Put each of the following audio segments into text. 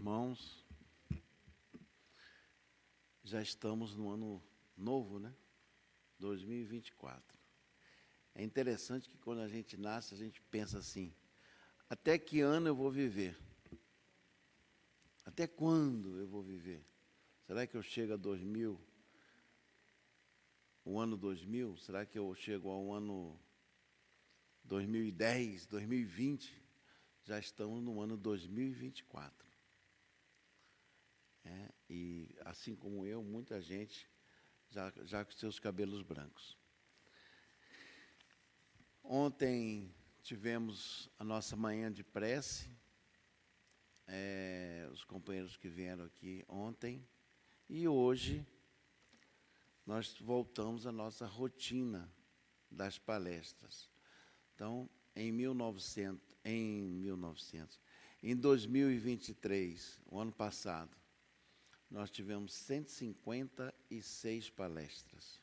irmãos, já estamos no ano novo, né? 2024. É interessante que quando a gente nasce, a gente pensa assim: até que ano eu vou viver? Até quando eu vou viver? Será que eu chego a 2000? O ano 2000? Será que eu chego ao ano 2010, 2020? Já estamos no ano 2024. É, e assim como eu, muita gente já, já com seus cabelos brancos. Ontem tivemos a nossa manhã de prece, é, os companheiros que vieram aqui ontem, e hoje nós voltamos à nossa rotina das palestras. Então, em 1900, em 1900, em 2023, o ano passado, nós tivemos 156 palestras.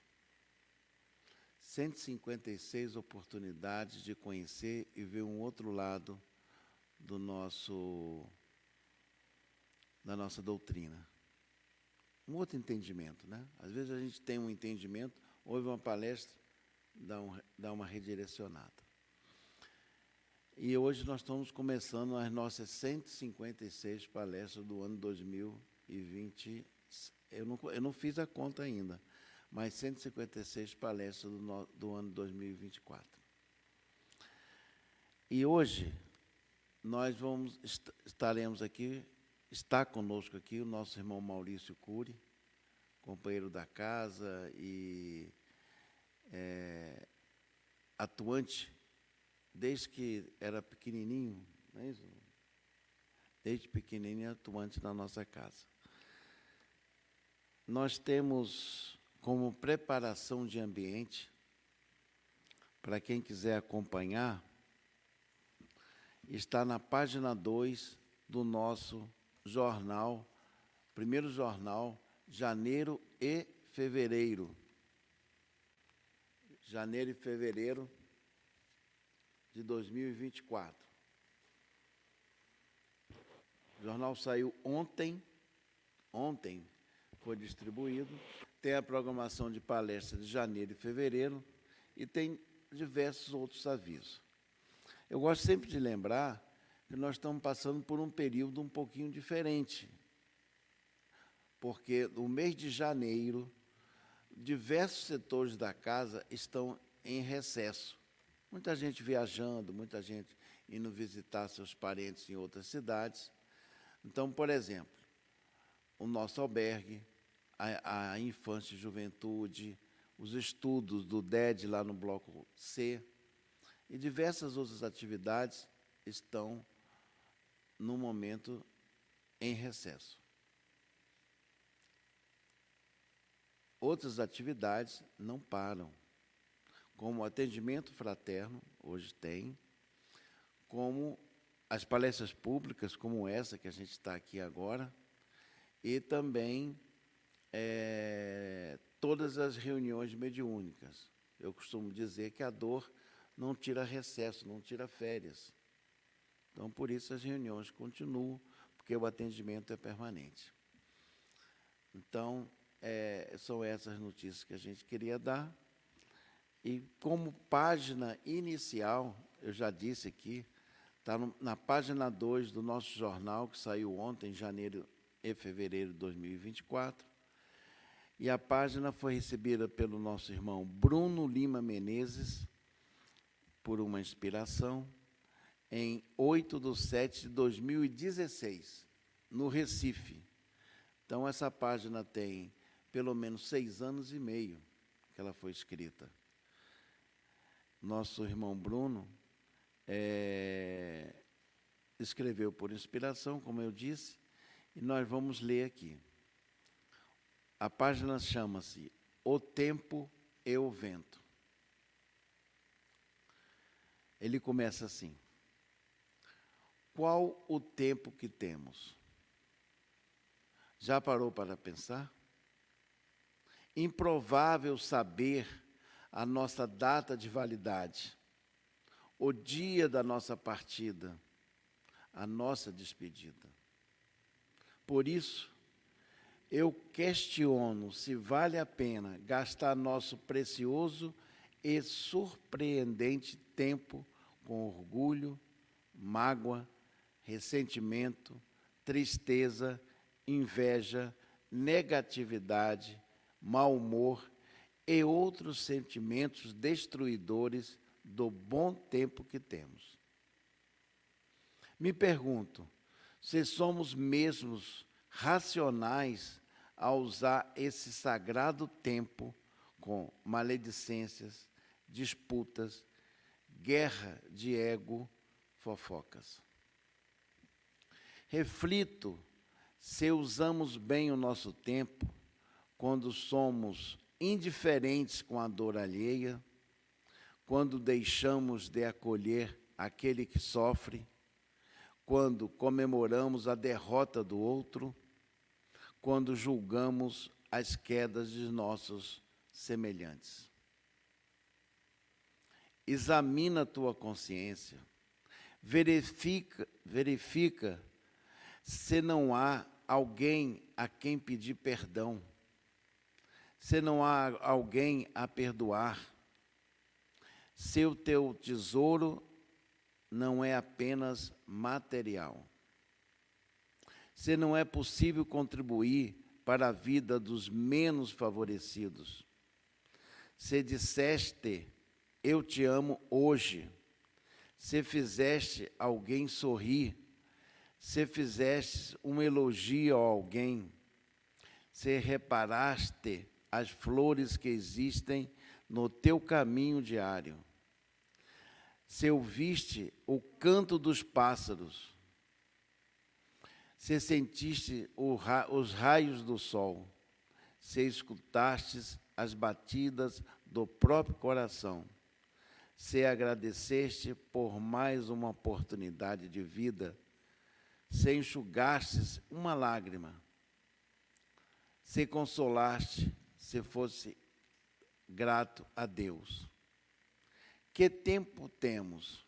156 oportunidades de conhecer e ver um outro lado do nosso da nossa doutrina. Um outro entendimento, né? Às vezes a gente tem um entendimento, ouve uma palestra, dá, um, dá uma redirecionada. E hoje nós estamos começando as nossas 156 palestras do ano 2020 e 20, eu não, eu não fiz a conta ainda, mas 156 palestras do, do ano 2024. E hoje nós vamos estaremos aqui, está conosco aqui o nosso irmão Maurício Cury, companheiro da casa e é, atuante desde que era pequenininho, não é isso? Desde pequenininho atuante na nossa casa nós temos como preparação de ambiente, para quem quiser acompanhar, está na página 2 do nosso jornal, primeiro jornal, janeiro e fevereiro. Janeiro e fevereiro de 2024. O jornal saiu ontem, ontem, foi distribuído. Tem a programação de palestras de janeiro e fevereiro e tem diversos outros avisos. Eu gosto sempre de lembrar que nós estamos passando por um período um pouquinho diferente. Porque no mês de janeiro, diversos setores da casa estão em recesso. Muita gente viajando, muita gente indo visitar seus parentes em outras cidades. Então, por exemplo, o nosso albergue, a, a infância e juventude, os estudos do DED lá no bloco C e diversas outras atividades estão no momento em recesso. Outras atividades não param, como o atendimento fraterno, hoje tem, como as palestras públicas, como essa que a gente está aqui agora, e também é, todas as reuniões mediúnicas. Eu costumo dizer que a dor não tira recesso, não tira férias. Então, por isso as reuniões continuam, porque o atendimento é permanente. Então, é, são essas notícias que a gente queria dar. E como página inicial, eu já disse aqui, está na página 2 do nosso jornal, que saiu ontem, em janeiro e fevereiro de 2024, e a página foi recebida pelo nosso irmão Bruno Lima Menezes, por uma inspiração, em 8 de 7 de 2016, no Recife. Então, essa página tem pelo menos seis anos e meio que ela foi escrita. Nosso irmão Bruno é, escreveu por inspiração, como eu disse, e nós vamos ler aqui. A página chama-se O Tempo e o Vento. Ele começa assim: Qual o tempo que temos? Já parou para pensar? Improvável saber a nossa data de validade, o dia da nossa partida, a nossa despedida. Por isso, eu questiono se vale a pena gastar nosso precioso e surpreendente tempo com orgulho, mágoa, ressentimento, tristeza, inveja, negatividade, mau humor e outros sentimentos destruidores do bom tempo que temos. Me pergunto se somos mesmos racionais a usar esse sagrado tempo com maledicências, disputas, guerra de ego, fofocas. Reflito se usamos bem o nosso tempo quando somos indiferentes com a dor alheia, quando deixamos de acolher aquele que sofre, quando comemoramos a derrota do outro, quando julgamos as quedas de nossos semelhantes. Examina a tua consciência, verifica, verifica se não há alguém a quem pedir perdão, se não há alguém a perdoar, se o teu tesouro não é apenas material, se não é possível contribuir para a vida dos menos favorecidos, se disseste, eu te amo hoje, se fizeste alguém sorrir, se fizeste um elogio a alguém, se reparaste as flores que existem no teu caminho diário, se ouviste o canto dos pássaros, se sentiste os raios do sol, se escutastes as batidas do próprio coração, se agradeceste por mais uma oportunidade de vida, se enxugastes uma lágrima, se consolaste, se fosse grato a Deus. Que tempo temos?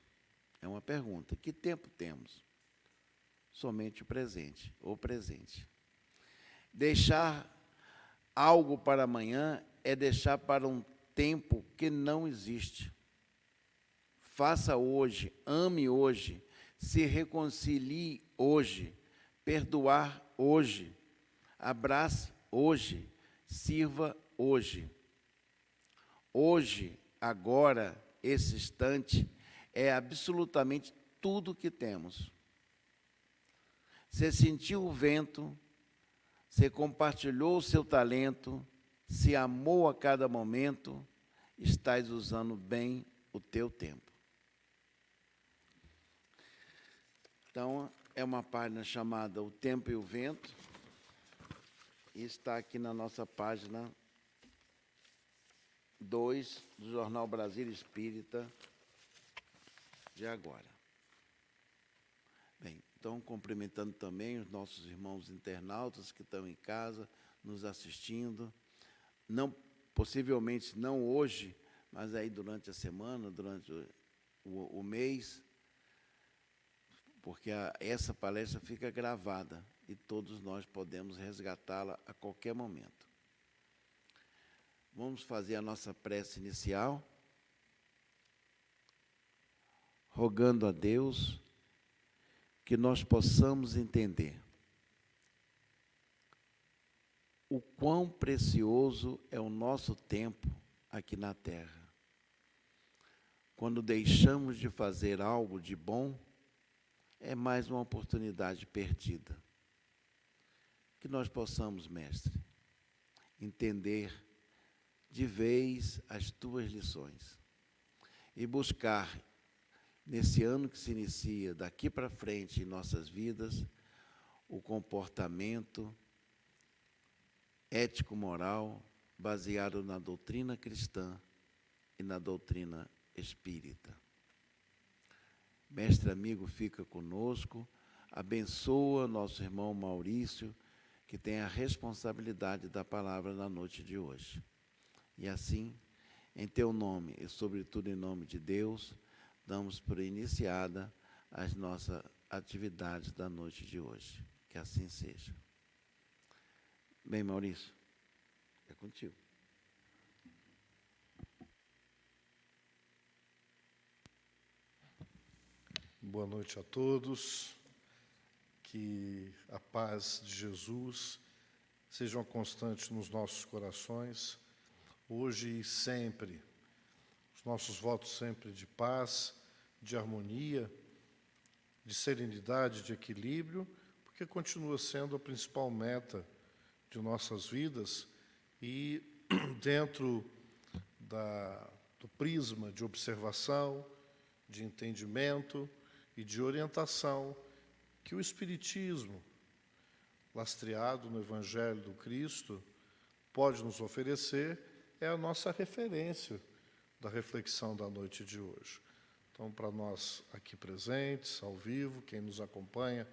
É uma pergunta. Que tempo temos? Somente o presente, o presente. Deixar algo para amanhã é deixar para um tempo que não existe. Faça hoje, ame hoje, se reconcilie hoje, perdoar hoje, abrace hoje, sirva hoje. Hoje, agora, esse instante, é absolutamente tudo que temos. Você sentiu o vento, você compartilhou o seu talento, se amou a cada momento, estás usando bem o teu tempo. Então, é uma página chamada O Tempo e o Vento, e está aqui na nossa página 2 do Jornal Brasil Espírita de agora. Então cumprimentando também os nossos irmãos internautas que estão em casa nos assistindo, não possivelmente não hoje, mas aí durante a semana, durante o, o, o mês, porque a, essa palestra fica gravada e todos nós podemos resgatá-la a qualquer momento. Vamos fazer a nossa prece inicial, rogando a Deus que nós possamos entender o quão precioso é o nosso tempo aqui na Terra. Quando deixamos de fazer algo de bom, é mais uma oportunidade perdida. Que nós possamos, Mestre, entender de vez as tuas lições e buscar, nesse ano que se inicia, daqui para frente em nossas vidas, o comportamento ético-moral baseado na doutrina cristã e na doutrina espírita. Mestre amigo, fica conosco, abençoa nosso irmão Maurício, que tem a responsabilidade da palavra na noite de hoje. E assim, em teu nome e sobretudo em nome de Deus, damos por iniciada as nossas atividades da noite de hoje. Que assim seja. Bem, Maurício, é contigo. Boa noite a todos. Que a paz de Jesus seja constante nos nossos corações, hoje e sempre. Os nossos votos sempre de paz, de harmonia, de serenidade, de equilíbrio, porque continua sendo a principal meta de nossas vidas e dentro da, do prisma de observação, de entendimento e de orientação que o Espiritismo, lastreado no Evangelho do Cristo, pode nos oferecer é a nossa referência da reflexão da noite de hoje. Então, para nós aqui presentes, ao vivo, quem nos acompanha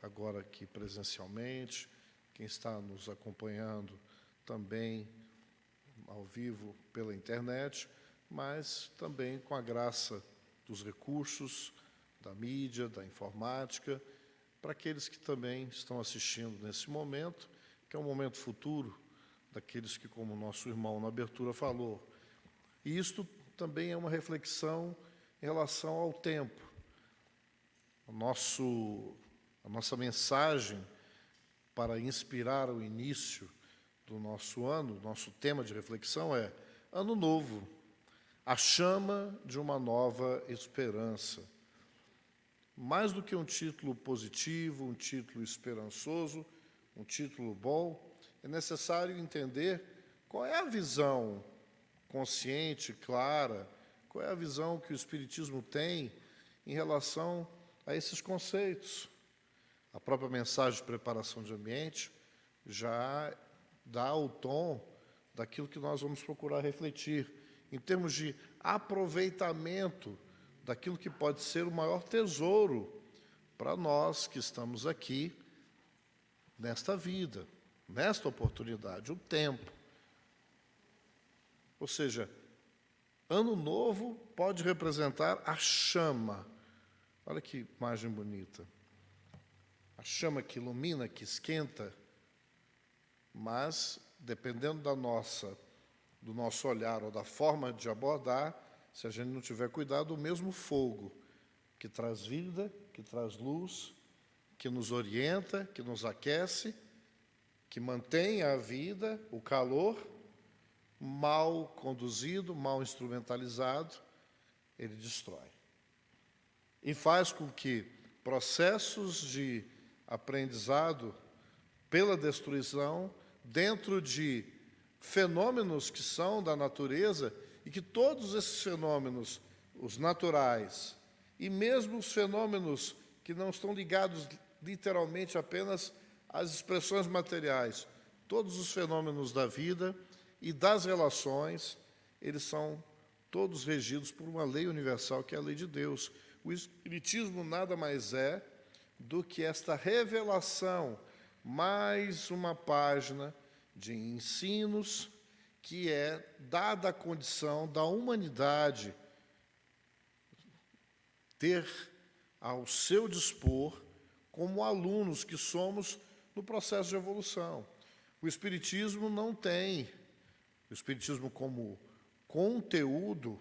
agora aqui presencialmente, quem está nos acompanhando também ao vivo pela internet, mas também com a graça dos recursos da mídia, da informática, para aqueles que também estão assistindo nesse momento, que é um momento futuro daqueles que, como nosso irmão na abertura falou. E isto também é uma reflexão em relação ao tempo. O nosso, a nossa mensagem para inspirar o início do nosso ano, nosso tema de reflexão é Ano Novo, a chama de uma nova esperança. Mais do que um título positivo, um título esperançoso, um título bom, é necessário entender qual é a visão consciente, clara, qual é a visão que o Espiritismo tem em relação a esses conceitos. A própria mensagem de preparação de ambiente já dá o tom daquilo que nós vamos procurar refletir, em termos de aproveitamento daquilo que pode ser o maior tesouro para nós que estamos aqui nesta vida, nesta oportunidade, o tempo. Ou seja, Ano novo pode representar a chama. Olha que imagem bonita. A chama que ilumina, que esquenta, mas dependendo da nossa do nosso olhar ou da forma de abordar, se a gente não tiver cuidado, o mesmo fogo que traz vida, que traz luz, que nos orienta, que nos aquece, que mantém a vida, o calor, mal conduzido, mal instrumentalizado, ele destrói. E faz com que processos de aprendizado pela destruição, dentro de fenômenos que são da natureza, e que todos esses fenômenos, os naturais, e mesmo os fenômenos que não estão ligados literalmente apenas às expressões materiais, todos os fenômenos da vida, e das relações, eles são todos regidos por uma lei universal, que é a lei de Deus. O Espiritismo nada mais é do que esta revelação, mais uma página de ensinos que é dada a condição da humanidade ter ao seu dispor como alunos que somos no processo de evolução. O Espiritismo não tem o Espiritismo como conteúdo,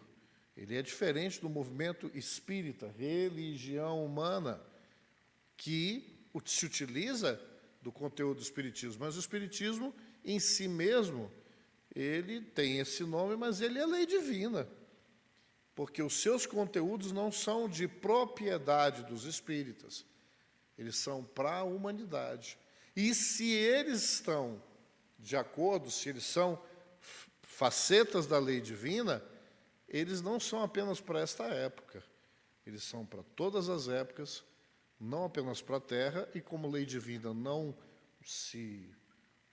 ele é diferente do movimento espírita, religião humana, que se utiliza do conteúdo do Espiritismo. Mas o Espiritismo, em si mesmo, ele tem esse nome, mas ele é lei divina, porque os seus conteúdos não são de propriedade dos espíritas, eles são para a humanidade. E se eles estão de acordo, se eles são facetas da lei divina, eles não são apenas para esta época, eles são para todas as épocas, não apenas para a terra, e como lei divina não se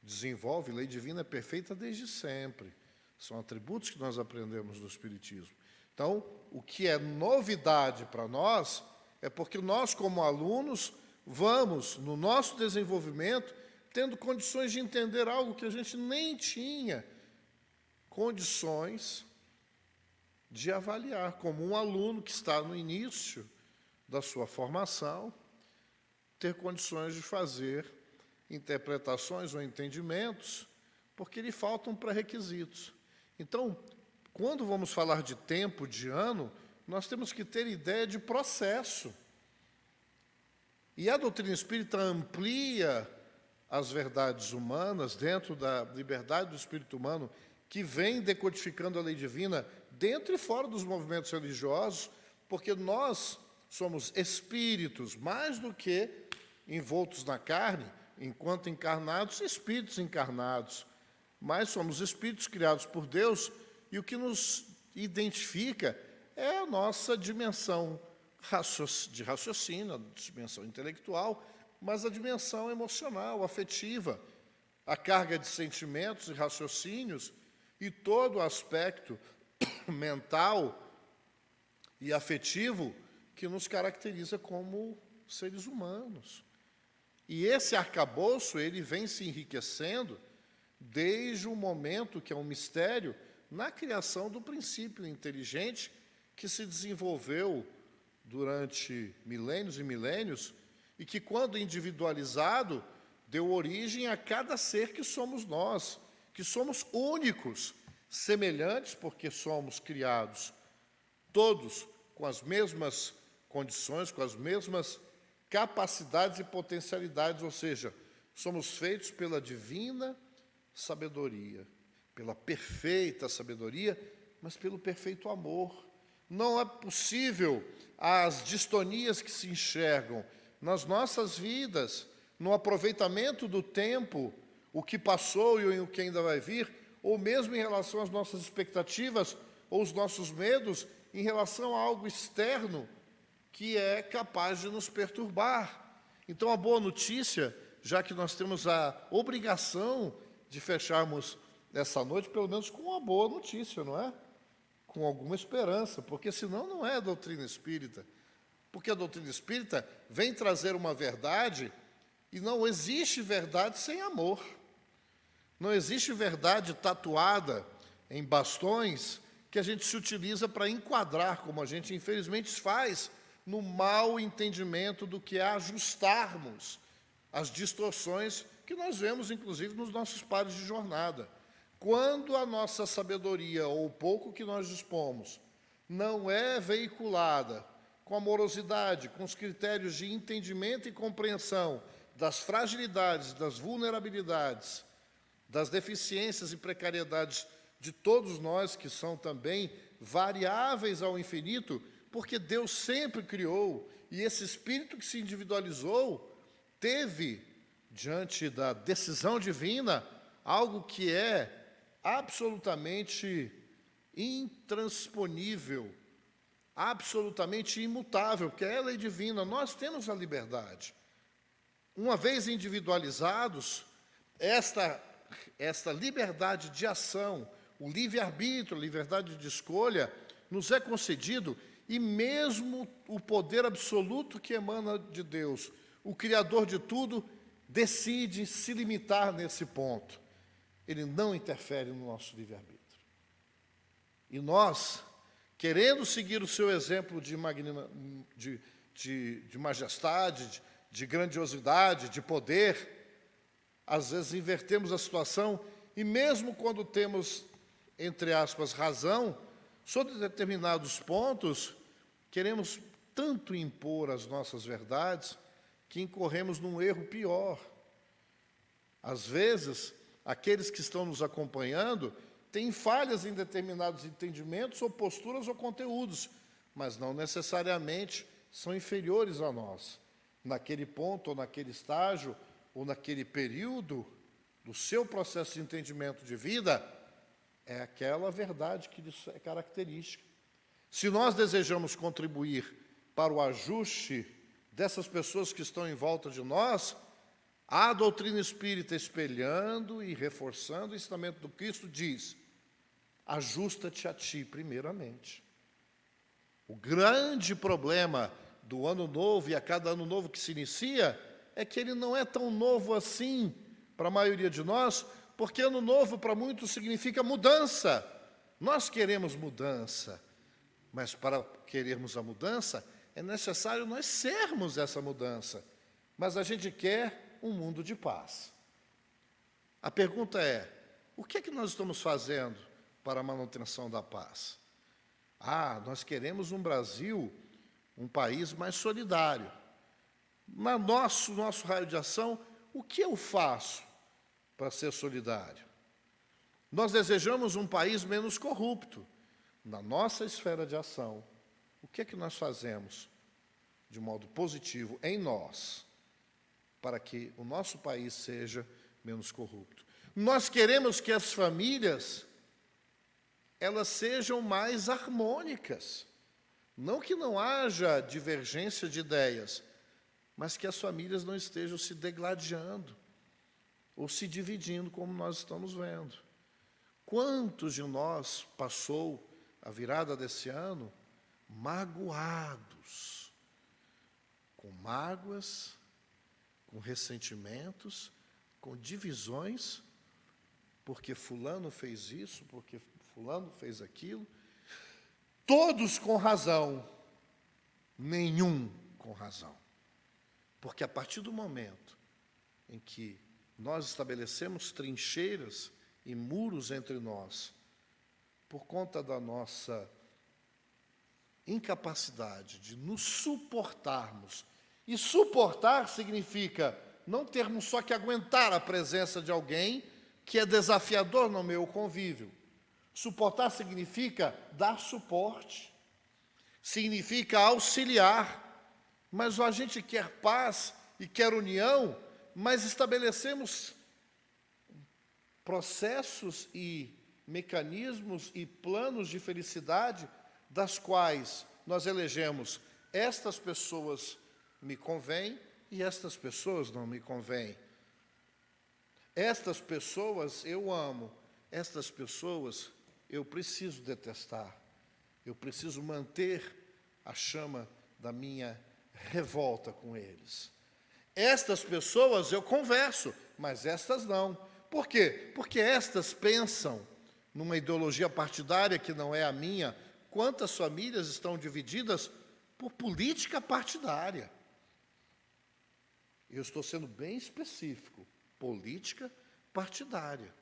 desenvolve, lei divina é perfeita desde sempre. São atributos que nós aprendemos do Espiritismo. Então, o que é novidade para nós é porque nós, como alunos, vamos, no nosso desenvolvimento, tendo condições de entender algo que a gente nem tinha condições de avaliar, como um aluno que está no início da sua formação, ter condições de fazer interpretações ou entendimentos, porque lhe faltam pré-requisitos. Então, quando vamos falar de tempo, de ano, nós temos que ter ideia de processo. E a doutrina espírita amplia as verdades humanas dentro da liberdade do espírito humano, que vem decodificando a lei divina dentro e fora dos movimentos religiosos, porque nós somos espíritos mais do que envoltos na carne, enquanto encarnados, espíritos encarnados. Mas somos espíritos criados por Deus e o que nos identifica é a nossa dimensão de raciocínio, a dimensão intelectual, mas a dimensão emocional, afetiva, a carga de sentimentos e raciocínios e todo o aspecto mental e afetivo que nos caracteriza como seres humanos. E esse arcabouço, ele vem se enriquecendo desde o momento que é um mistério na criação do princípio inteligente que se desenvolveu durante milênios e milênios e que, quando individualizado, deu origem a cada ser que somos nós, que somos únicos, semelhantes, porque somos criados todos com as mesmas condições, com as mesmas capacidades e potencialidades, ou seja, somos feitos pela divina sabedoria, pela perfeita sabedoria, mas pelo perfeito amor. Não é possível as distonias que se enxergam nas nossas vidas, no aproveitamento do tempo, o que passou e o que ainda vai vir, ou mesmo em relação às nossas expectativas ou os nossos medos em relação a algo externo que é capaz de nos perturbar. Então, a boa notícia, já que nós temos a obrigação de fecharmos essa noite, pelo menos com uma boa notícia, não é? Com alguma esperança, porque senão não é doutrina espírita. Porque a doutrina espírita vem trazer uma verdade e não existe verdade sem amor. Não existe verdade tatuada em bastões que a gente se utiliza para enquadrar, como a gente infelizmente faz, no mau entendimento do que é ajustarmos as distorções que nós vemos, inclusive, nos nossos pares de jornada. Quando a nossa sabedoria, ou o pouco que nós dispomos, não é veiculada com amorosidade, com os critérios de entendimento e compreensão das fragilidades, das vulnerabilidades, das deficiências e precariedades de todos nós, que são também variáveis ao infinito, porque Deus sempre criou, e esse espírito que se individualizou teve, diante da decisão divina, algo que é absolutamente intransponível absolutamente imutável, porque é a lei divina, nós temos a liberdade. Uma vez individualizados, esta, esta liberdade de ação, o livre-arbítrio, a liberdade de escolha, nos é concedido, e mesmo o poder absoluto que emana de Deus, o Criador de tudo, decide se limitar nesse ponto. Ele não interfere no nosso livre-arbítrio. E nós, querendo seguir o seu exemplo de, magnima, de, de, de majestade, de, de grandiosidade, de poder, às vezes invertemos a situação e, mesmo quando temos, entre aspas, razão, sobre determinados pontos, queremos tanto impor as nossas verdades que incorremos num erro pior. Às vezes, aqueles que estão nos acompanhando têm falhas em determinados entendimentos ou posturas ou conteúdos, mas não necessariamente são inferiores a nós. Naquele ponto, ou naquele estágio, ou naquele período do seu processo de entendimento de vida, é aquela verdade que lhes é característica. Se nós desejamos contribuir para o ajuste dessas pessoas que estão em volta de nós, a doutrina espírita, espelhando e reforçando o ensinamento do Cristo, diz: ajusta-te a ti, primeiramente. O grande problema do ano novo e a cada ano novo que se inicia é que ele não é tão novo assim para a maioria de nós, porque ano novo para muitos significa mudança. Nós queremos mudança, mas para querermos a mudança é necessário nós sermos essa mudança. Mas a gente quer um mundo de paz. A pergunta é: o que é que nós estamos fazendo para a manutenção da paz? Ah, nós queremos um Brasil, um país mais solidário. Na nosso nosso raio de ação, o que eu faço para ser solidário? Nós desejamos um país menos corrupto. Na nossa esfera de ação, o que é que nós fazemos de modo positivo em nós para que o nosso país seja menos corrupto? Nós queremos que as famílias elas sejam mais harmônicas. Não que não haja divergência de ideias, mas que as famílias não estejam se degladiando ou se dividindo, como nós estamos vendo. Quantos de nós passou a virada desse ano magoados, com mágoas, com ressentimentos, com divisões, porque Fulano fez isso, porque Fulano fez aquilo, todos com razão, nenhum com razão. Porque a partir do momento em que nós estabelecemos trincheiras e muros entre nós, por conta da nossa incapacidade de nos suportarmos, e suportar significa não termos só que aguentar a presença de alguém que é desafiador no meu convívio. Suportar significa dar suporte, significa auxiliar, mas a gente quer paz e quer união, mas estabelecemos processos e mecanismos e planos de felicidade das quais nós elegemos estas pessoas me convêm e estas pessoas não me convêm. Estas pessoas eu amo, estas pessoas eu preciso detestar. Eu preciso manter a chama da minha revolta com eles. Estas pessoas eu converso, mas estas não. Por quê? Porque estas pensam numa ideologia partidária que não é a minha. Quantas famílias estão divididas por política partidária? Eu estou sendo bem específico: política partidária.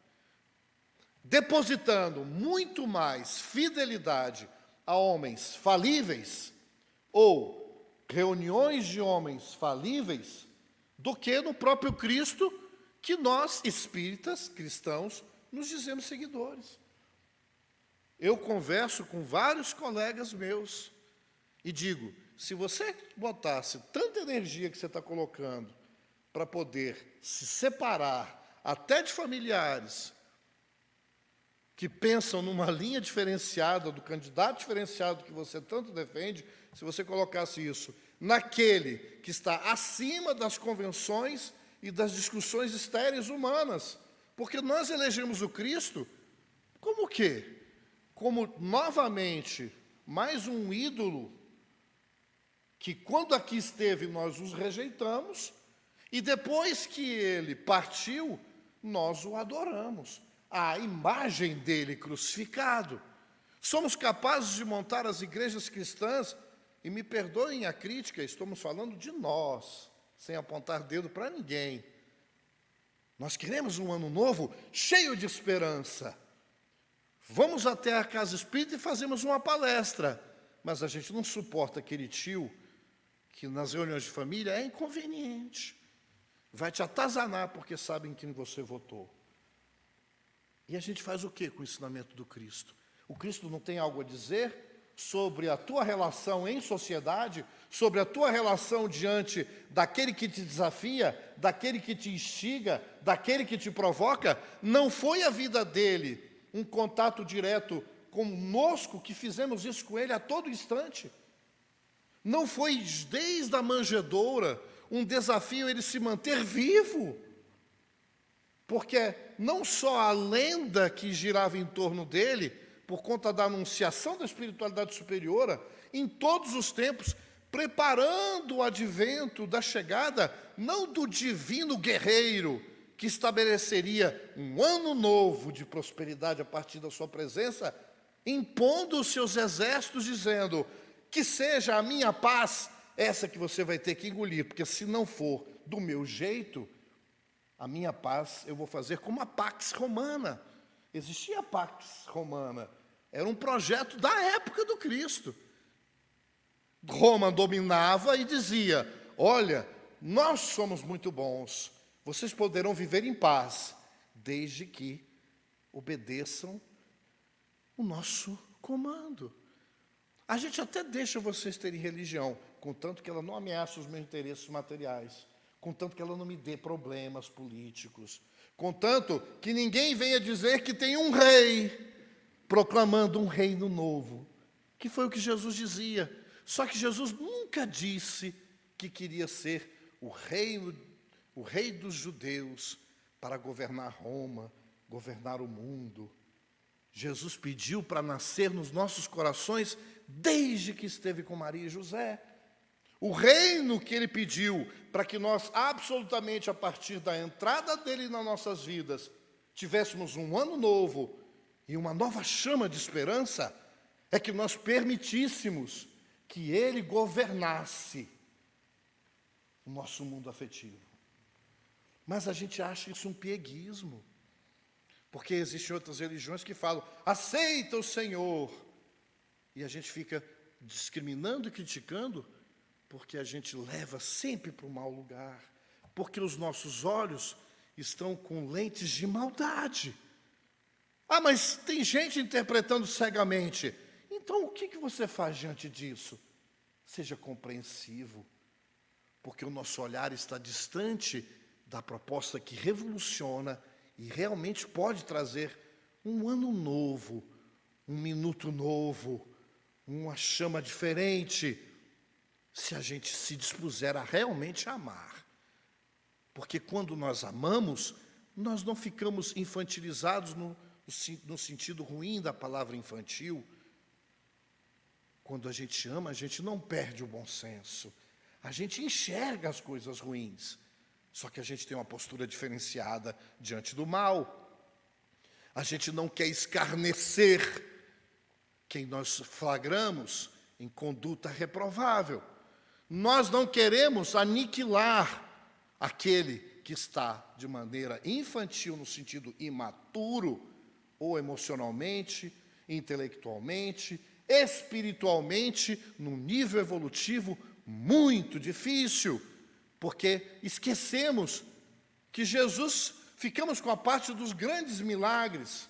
Depositando muito mais fidelidade a homens falíveis ou reuniões de homens falíveis do que no próprio Cristo, que nós, espíritas, cristãos, nos dizemos seguidores. Eu converso com vários colegas meus e digo: se você botasse tanta energia que você está colocando para poder se separar até de familiares que pensam numa linha diferenciada do candidato diferenciado que você tanto defende, se você colocasse isso naquele que está acima das convenções e das discussões estéreis humanas. Porque nós elegemos o Cristo como o quê? Como novamente mais um ídolo que quando aqui esteve nós os rejeitamos e depois que ele partiu, nós o adoramos. A imagem dele crucificado. Somos capazes de montar as igrejas cristãs e me perdoem a crítica, estamos falando de nós, sem apontar dedo para ninguém. Nós queremos um ano novo cheio de esperança. Vamos até a casa espírita e fazemos uma palestra, mas a gente não suporta aquele tio que nas reuniões de família é inconveniente. Vai te atazanar porque sabe em quem você votou. E a gente faz o que com o ensinamento do Cristo? O Cristo não tem algo a dizer? Sobre a tua relação em sociedade, sobre a tua relação diante daquele que te desafia, daquele que te instiga, daquele que te provoca, não foi a vida dele um contato direto conosco que fizemos isso com ele a todo instante. Não foi desde a manjedoura um desafio ele se manter vivo. Porque não só a lenda que girava em torno dele, por conta da anunciação da espiritualidade superior, em todos os tempos, preparando o advento da chegada, não do divino guerreiro, que estabeleceria um ano novo de prosperidade a partir da sua presença, impondo os seus exércitos, dizendo: que seja a minha paz essa que você vai ter que engolir, porque se não for do meu jeito, A minha paz eu vou fazer como a Pax Romana. Existia a Pax Romana. Era um projeto da época do Cristo. Roma dominava e dizia: Olha, nós somos muito bons, vocês poderão viver em paz, desde que obedeçam o nosso comando. A gente até deixa vocês terem religião, contanto que ela não ameaça os meus interesses materiais, contanto que ela não me dê problemas políticos, contanto que ninguém venha dizer que tem um rei proclamando um reino novo, que foi o que Jesus dizia. Só que Jesus nunca disse que queria ser o o rei dos judeus para governar Roma, governar o mundo. Jesus pediu para nascer nos nossos corações desde que esteve com Maria e José. O reino que ele pediu para que nós, absolutamente a partir da entrada dele nas nossas vidas, tivéssemos um ano novo e uma nova chama de esperança, é que nós permitíssemos que ele governasse o nosso mundo afetivo. Mas a gente acha isso um pieguismo. Porque existem outras religiões que falam, aceita o Senhor. E a gente fica discriminando e criticando, porque a gente leva sempre para o mau lugar. Porque os nossos olhos estão com lentes de maldade. Ah, mas tem gente interpretando cegamente. Então o que, que você faz diante disso? Seja compreensivo, porque o nosso olhar está distante da proposta que revoluciona e realmente pode trazer um ano novo, um minuto novo, uma chama diferente, se a gente se dispuser a realmente amar. Porque quando nós amamos, nós não ficamos infantilizados no, no sentido ruim da palavra infantil. Quando a gente ama, a gente não perde o bom senso. A gente enxerga as coisas ruins. Só que a gente tem uma postura diferenciada diante do mal. A gente não quer escarnecer quem nós flagramos em conduta reprovável. Nós não queremos aniquilar aquele que está de maneira infantil, no sentido imaturo, ou emocionalmente, intelectualmente, espiritualmente, num nível evolutivo muito difícil porque esquecemos que Jesus, ficamos com a parte dos grandes milagres,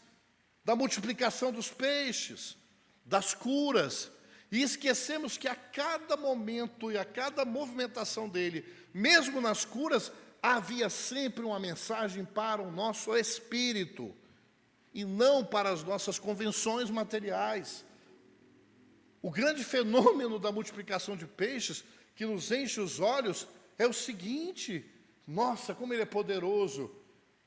da multiplicação dos peixes, das curas, e esquecemos que a cada momento e a cada movimentação dele, mesmo nas curas, havia sempre uma mensagem para o nosso espírito, e não para as nossas convenções materiais. O grande fenômeno da multiplicação de peixes que nos enche os olhos é o seguinte: nossa, como ele é poderoso!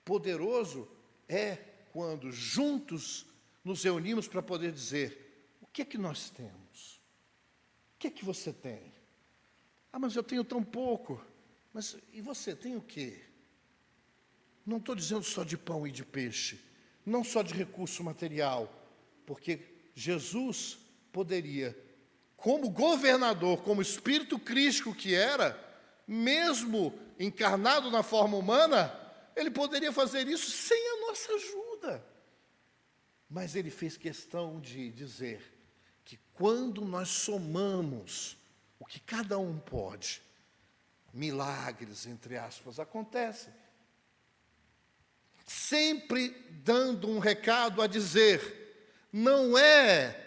Poderoso é quando juntos nos reunimos para poder dizer: o que é que nós temos? Que é que você tem? Ah, mas eu tenho tão pouco. Mas e você tem o quê? Não estou dizendo só de pão e de peixe, não só de recurso material, porque Jesus poderia, como governador, como espírito crístico que era, mesmo encarnado na forma humana, ele poderia fazer isso sem a nossa ajuda. Mas ele fez questão de dizer que quando nós somamos o que cada um pode, milagres, entre aspas, acontecem. Sempre dando um recado a dizer, não é,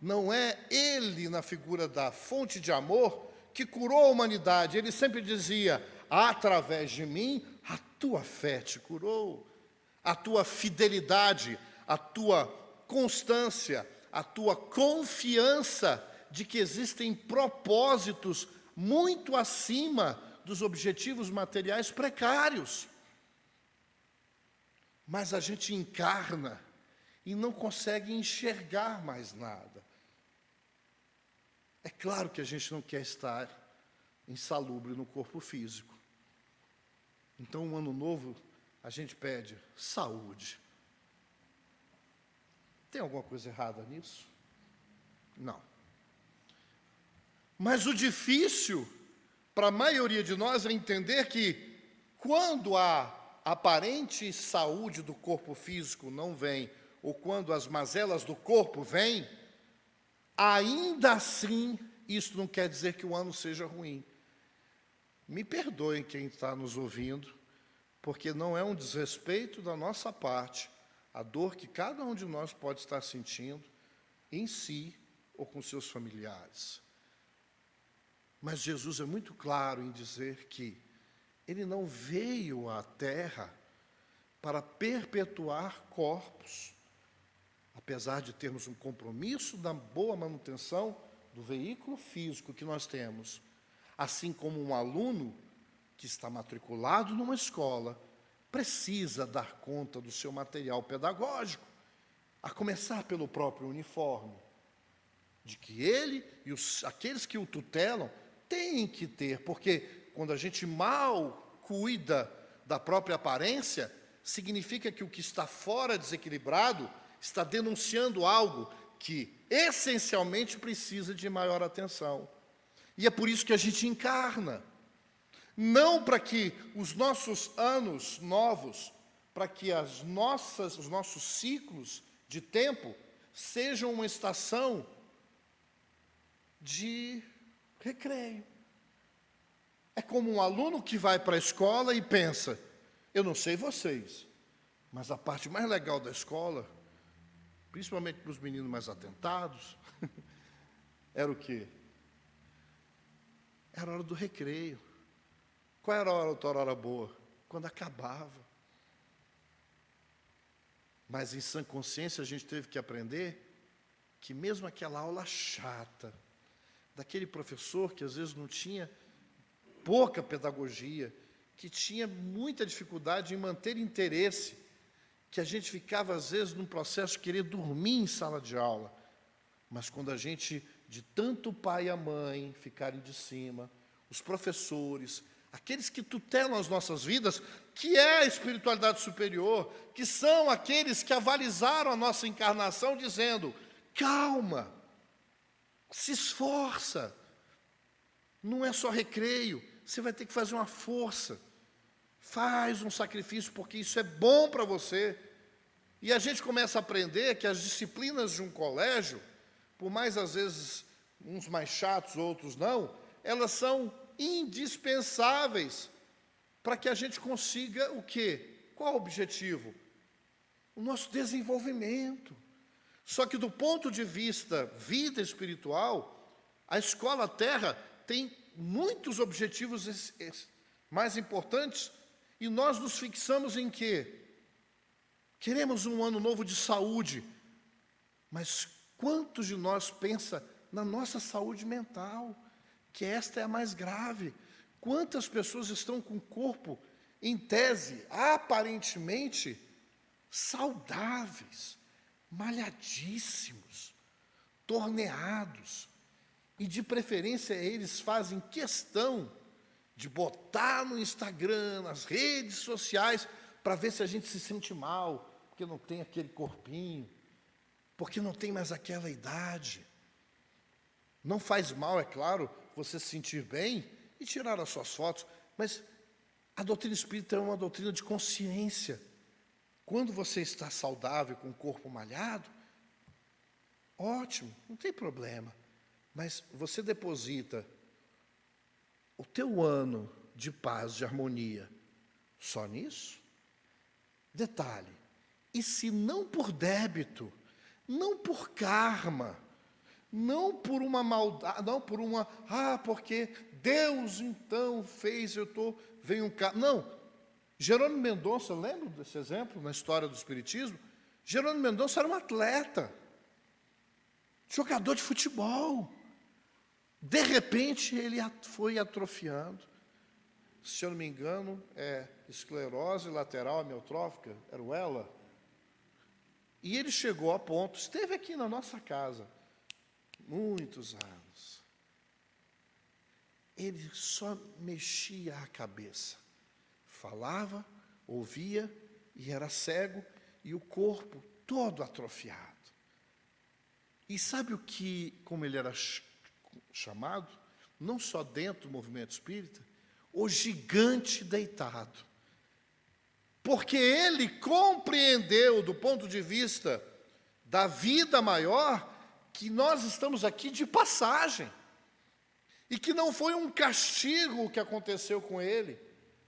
não é ele na figura da fonte de amor que curou a humanidade. Ele sempre dizia: através de mim, a tua fé te curou, a tua fidelidade, a tua constância, a tua confiança de que existem propósitos muito acima dos objetivos materiais precários. Mas a gente encarna e não consegue enxergar mais nada. É claro que a gente não quer estar insalubre no corpo físico. Então, um ano novo, a gente pede saúde. Tem alguma coisa errada nisso? Não. Mas o difícil para a maioria de nós é entender que quando há aparente saúde do corpo físico não vem, ou quando as mazelas do corpo vêm, ainda assim, isso não quer dizer que o ano seja ruim. Me perdoem quem está nos ouvindo, porque não é um desrespeito da nossa parte a dor que cada um de nós pode estar sentindo em si ou com seus familiares. Mas Jesus é muito claro em dizer que ele não veio à terra para perpetuar corpos, apesar de termos um compromisso da boa manutenção do veículo físico que nós temos, assim como um aluno que está matriculado numa escola precisa dar conta do seu material pedagógico, a começar pelo próprio uniforme, de que ele e os, aqueles que o tutelam têm que ter, porque quando a gente mal cuida da própria aparência, significa que o que está fora desequilibrado está denunciando algo que essencialmente precisa de maior atenção. E é por isso que a gente encarna não para que os nossos anos novos, para que as nossas, os nossos ciclos de tempo sejam uma estação de recreio. É como um aluno que vai para a escola e pensa: eu não sei vocês, mas a parte mais legal da escola, principalmente para os meninos mais atentados, era o quê? Era a hora do recreio. Qual era a hora, outra hora boa? Quando acabava. Mas em sã consciência a gente teve que aprender que mesmo aquela aula chata, daquele professor que às vezes não tinha pouca pedagogia, que tinha muita dificuldade em manter interesse, que a gente ficava às vezes num processo de querer dormir em sala de aula. Mas quando a gente, de tanto o pai e a mãe ficarem de cima, os professores, aqueles que tutelam as nossas vidas, que é a espiritualidade superior, que são aqueles que avalizaram a nossa encarnação dizendo: calma, se esforça, não é só recreio, você vai ter que fazer uma força, faz um sacrifício, porque isso é bom para você. E a gente começa a aprender que as disciplinas de um colégio, por mais às vezes uns mais chatos, outros não, elas são indispensáveis para que a gente consiga o quê? Qual o objetivo? O nosso desenvolvimento. Só que do ponto de vista vida espiritual, a escola terra tem muitos objetivos mais importantes e nós nos fixamos em quê? Queremos um ano novo de saúde, mas quantos de nós pensa na nossa saúde mental? Que esta é a mais grave. Quantas pessoas estão com o corpo, em tese, aparentemente saudáveis, malhadíssimos, torneados, e de preferência eles fazem questão de botar no Instagram, nas redes sociais, para ver se a gente se sente mal, porque não tem aquele corpinho, porque não tem mais aquela idade. Não faz mal, é claro, você se sentir bem e tirar as suas fotos, mas a doutrina espírita é uma doutrina de consciência. Quando você está saudável, com o corpo malhado, ótimo, não tem problema. Mas você deposita o teu ano de paz, de harmonia, só nisso? Detalhe, e se não por débito, não por karma, não por uma maldade, não por uma, ah, porque Deus então fez, eu estou, vem um cara. Não. Jerônimo Mendonça, lembra desse exemplo na história do Espiritismo? Jerônimo Mendonça era um atleta, jogador de futebol. De repente ele foi atrofiando. Se eu não me engano, é esclerose lateral amiotrófica, era o ELA. E ele chegou a ponto, esteve aqui na nossa casa, muitos anos. Ele só mexia a cabeça, falava, ouvia e era cego, e o corpo todo atrofiado. E sabe o que, como ele era chamado? Não só dentro do movimento espírita, o gigante deitado. porque ele compreendeu, do ponto de vista da vida maior, que nós estamos aqui de passagem. E que não foi um castigo o que aconteceu com ele,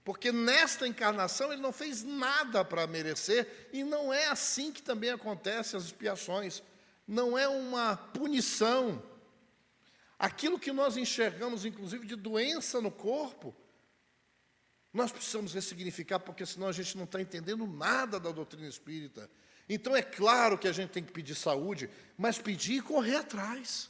porque nesta encarnação ele não fez nada para merecer, e não é assim que também acontece as expiações. Não é uma punição. Aquilo que nós enxergamos, inclusive, de doença no corpo, nós precisamos ressignificar, porque senão a gente não está entendendo nada da doutrina espírita. Então é claro que a gente tem que pedir saúde, mas pedir e correr atrás.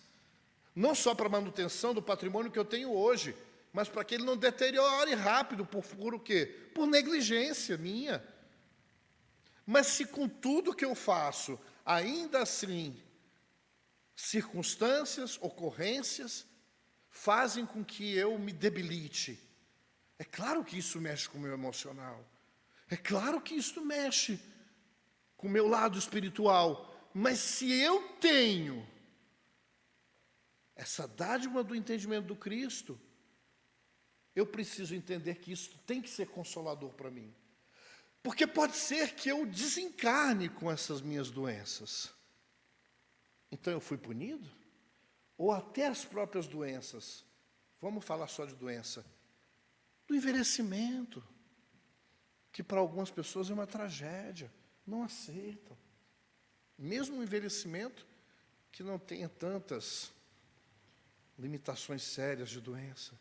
Não só para a manutenção do patrimônio que eu tenho hoje, mas para que ele não deteriore rápido, por, por o quê? Por negligência minha. Mas se com tudo que eu faço, ainda assim, circunstâncias, ocorrências, fazem com que eu me debilite, é claro que isso mexe com o meu emocional. É claro que isso mexe com o meu lado espiritual. Mas se eu tenho essa dádiva do entendimento do Cristo, eu preciso entender que isso tem que ser consolador para mim. Porque pode ser que eu desencarne com essas minhas doenças. Então eu fui punido? Ou até as próprias doenças. Vamos falar só de doença do envelhecimento, que para algumas pessoas é uma tragédia, não aceitam. Mesmo o envelhecimento que não tenha tantas limitações sérias de doença,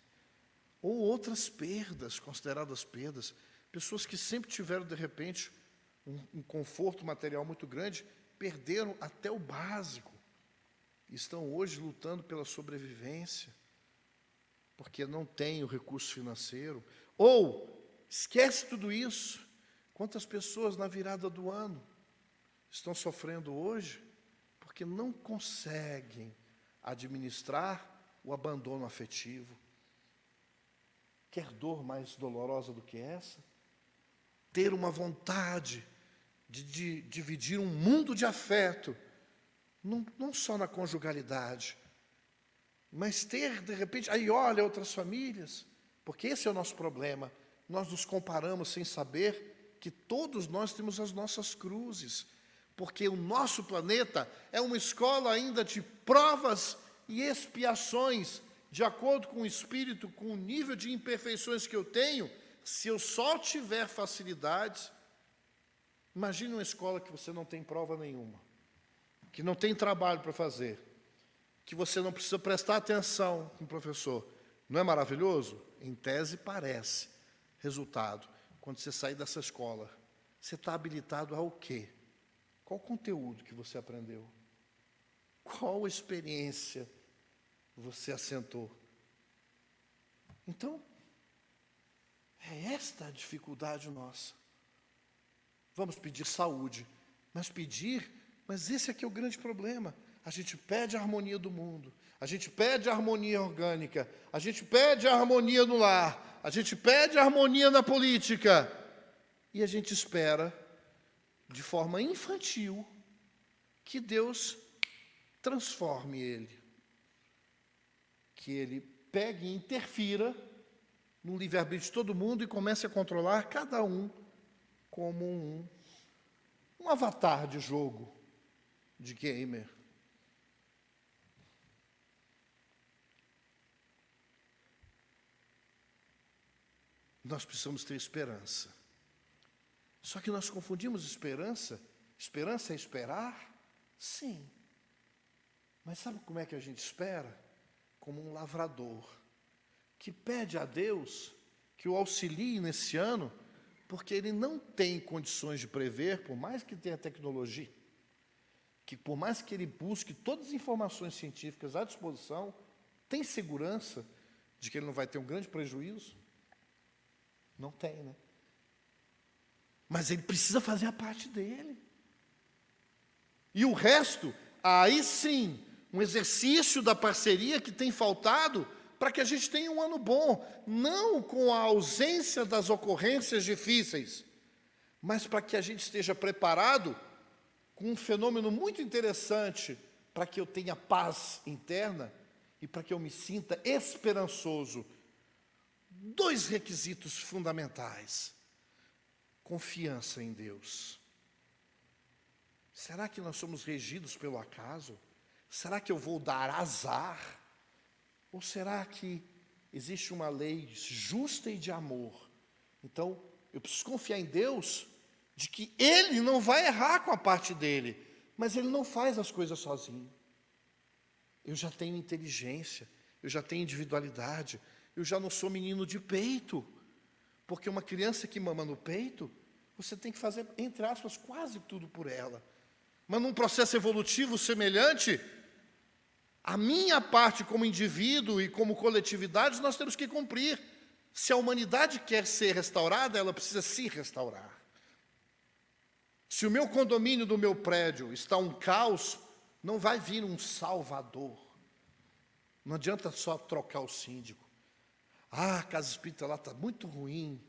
ou outras perdas, consideradas perdas, pessoas que sempre tiveram de repente um, um conforto material muito grande, perderam até o básico, estão hoje lutando pela sobrevivência porque não tem o recurso financeiro. Ou, esquece tudo isso. Quantas pessoas na virada do ano estão sofrendo hoje porque não conseguem administrar o abandono afetivo? Quer dor mais dolorosa do que essa? Ter uma vontade de, de dividir um mundo de afeto, não, não só na conjugalidade, mas ter, de repente, aí olha outras famílias, porque esse é o nosso problema. Nós nos comparamos sem saber que todos nós temos as nossas cruzes, porque o nosso planeta é uma escola ainda de provas e expiações, de acordo com o espírito, com o nível de imperfeições que eu tenho, se eu só tiver facilidades, imagine uma escola que você não tem prova nenhuma, que não tem trabalho para fazer, que você não precisa prestar atenção com o professor. Não é maravilhoso? Em tese, parece. Resultado: quando você sair dessa escola, você está habilitado ao quê? Qual conteúdo que você aprendeu? Qual experiência você assentou? Então, é esta a dificuldade nossa. Vamos pedir saúde, mas pedir, mas esse aqui é o grande problema a gente pede a harmonia do mundo, a gente pede a harmonia orgânica, a gente pede a harmonia no lar, a gente pede a harmonia na política, e a gente espera, de forma infantil, que Deus transforme ele, que ele pegue e interfira no livre-arbítrio de todo mundo e comece a controlar cada um como um, um avatar de jogo, de gamer. Nós precisamos ter esperança. Só que nós confundimos esperança. Esperança é esperar? Sim. Mas sabe como é que a gente espera? Como um lavrador que pede a Deus que o auxilie nesse ano, porque ele não tem condições de prever, por mais que tenha tecnologia, que por mais que ele busque todas as informações científicas à disposição, tem segurança de que ele não vai ter um grande prejuízo? Não tem, né? Mas ele precisa fazer a parte dele. E o resto, aí sim, um exercício da parceria que tem faltado para que a gente tenha um ano bom, não com a ausência das ocorrências difíceis, mas para que a gente esteja preparado com um fenômeno muito interessante para que eu tenha paz interna e para que eu me sinta esperançoso dois requisitos fundamentais. confiança em Deus. Será que nós somos regidos pelo acaso? Será que eu vou dar azar? Ou será que existe uma lei justa e de amor? Então, eu preciso confiar em Deus de que Ele não vai errar com a parte dele, mas Ele não faz as coisas sozinho. Eu já tenho inteligência, eu já tenho individualidade, eu já não sou menino de peito, porque uma criança que mama no peito, você tem que fazer, entre aspas, quase tudo por ela. Mas num processo evolutivo semelhante, a minha parte como indivíduo e como coletividade nós temos que cumprir. Se a humanidade quer ser restaurada, ela precisa se restaurar. Se o meu condomínio do meu prédio está um caos, não vai vir um salvador. Não adianta só trocar o síndico. Ah, a casa espírita lá está muito ruim.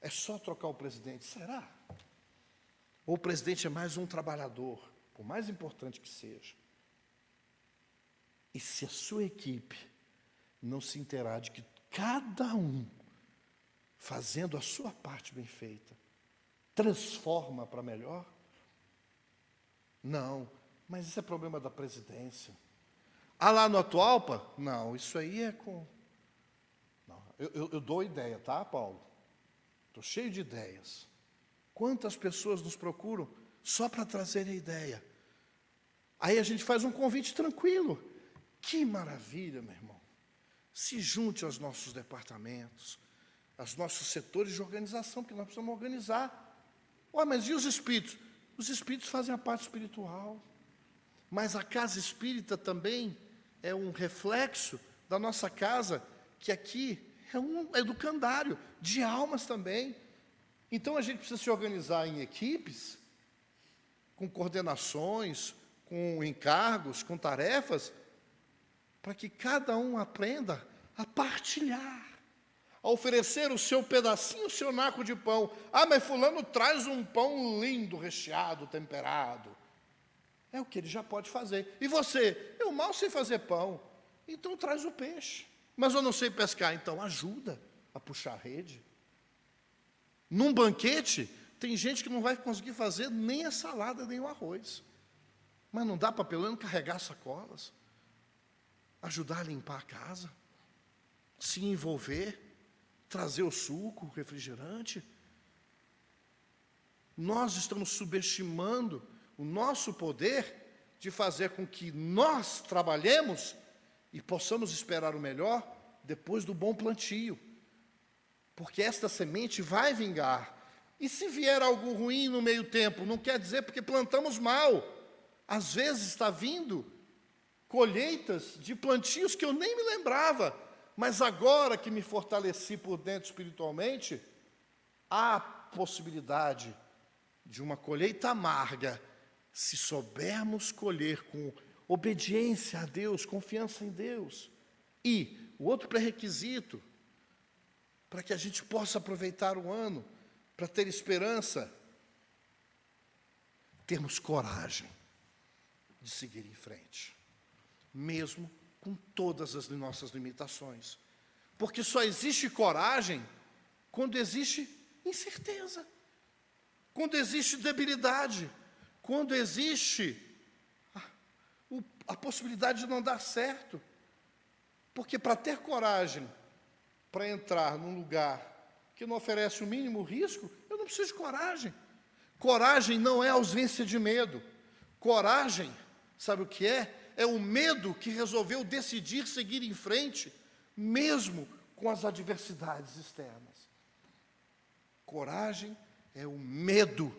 É só trocar o presidente. Será? Ou o presidente é mais um trabalhador, por mais importante que seja. E se a sua equipe não se interar de que cada um, fazendo a sua parte bem feita, transforma para melhor? Não, mas isso é problema da presidência. Ah, lá no Atualpa? Não, isso aí é com. Eu, eu, eu dou ideia, tá, Paulo? Estou cheio de ideias. Quantas pessoas nos procuram só para trazer a ideia? Aí a gente faz um convite tranquilo. Que maravilha, meu irmão. Se junte aos nossos departamentos, aos nossos setores de organização, que nós precisamos organizar. Olha, mas e os espíritos? Os espíritos fazem a parte espiritual. Mas a casa espírita também é um reflexo da nossa casa, que aqui é um educandário de almas também. Então a gente precisa se organizar em equipes, com coordenações, com encargos, com tarefas, para que cada um aprenda a partilhar, a oferecer o seu pedacinho, o seu naco de pão. Ah, mas Fulano traz um pão lindo, recheado, temperado. É o que ele já pode fazer. E você? Eu mal sei fazer pão. Então traz o peixe. Mas eu não sei pescar, então ajuda a puxar a rede. Num banquete, tem gente que não vai conseguir fazer nem a salada, nem o arroz. Mas não dá para pelo menos carregar sacolas, ajudar a limpar a casa, se envolver, trazer o suco, o refrigerante. Nós estamos subestimando o nosso poder de fazer com que nós trabalhemos e possamos esperar o melhor depois do bom plantio. Porque esta semente vai vingar. E se vier algo ruim no meio tempo, não quer dizer porque plantamos mal. Às vezes está vindo colheitas de plantios que eu nem me lembrava, mas agora que me fortaleci por dentro espiritualmente, há possibilidade de uma colheita amarga, se soubermos colher com obediência a Deus, confiança em Deus. E o outro pré-requisito, para que a gente possa aproveitar o ano, para ter esperança, termos coragem de seguir em frente, mesmo com todas as nossas limitações. Porque só existe coragem quando existe incerteza, quando existe debilidade, quando existe a possibilidade de não dar certo. Porque para ter coragem para entrar num lugar que não oferece o mínimo risco, eu não preciso de coragem. Coragem não é ausência de medo. Coragem, sabe o que é? É o medo que resolveu decidir seguir em frente, mesmo com as adversidades externas. Coragem é o medo,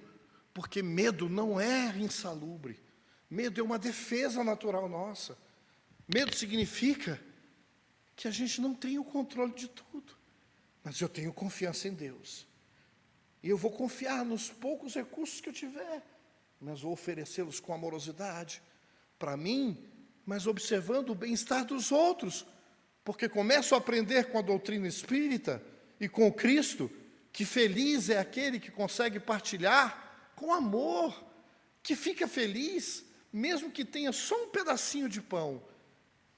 porque medo não é insalubre. Medo é uma defesa natural nossa. Medo significa que a gente não tem o controle de tudo, mas eu tenho confiança em Deus. E eu vou confiar nos poucos recursos que eu tiver, mas vou oferecê-los com amorosidade para mim, mas observando o bem-estar dos outros, porque começo a aprender com a doutrina espírita e com Cristo que feliz é aquele que consegue partilhar com amor, que fica feliz mesmo que tenha só um pedacinho de pão,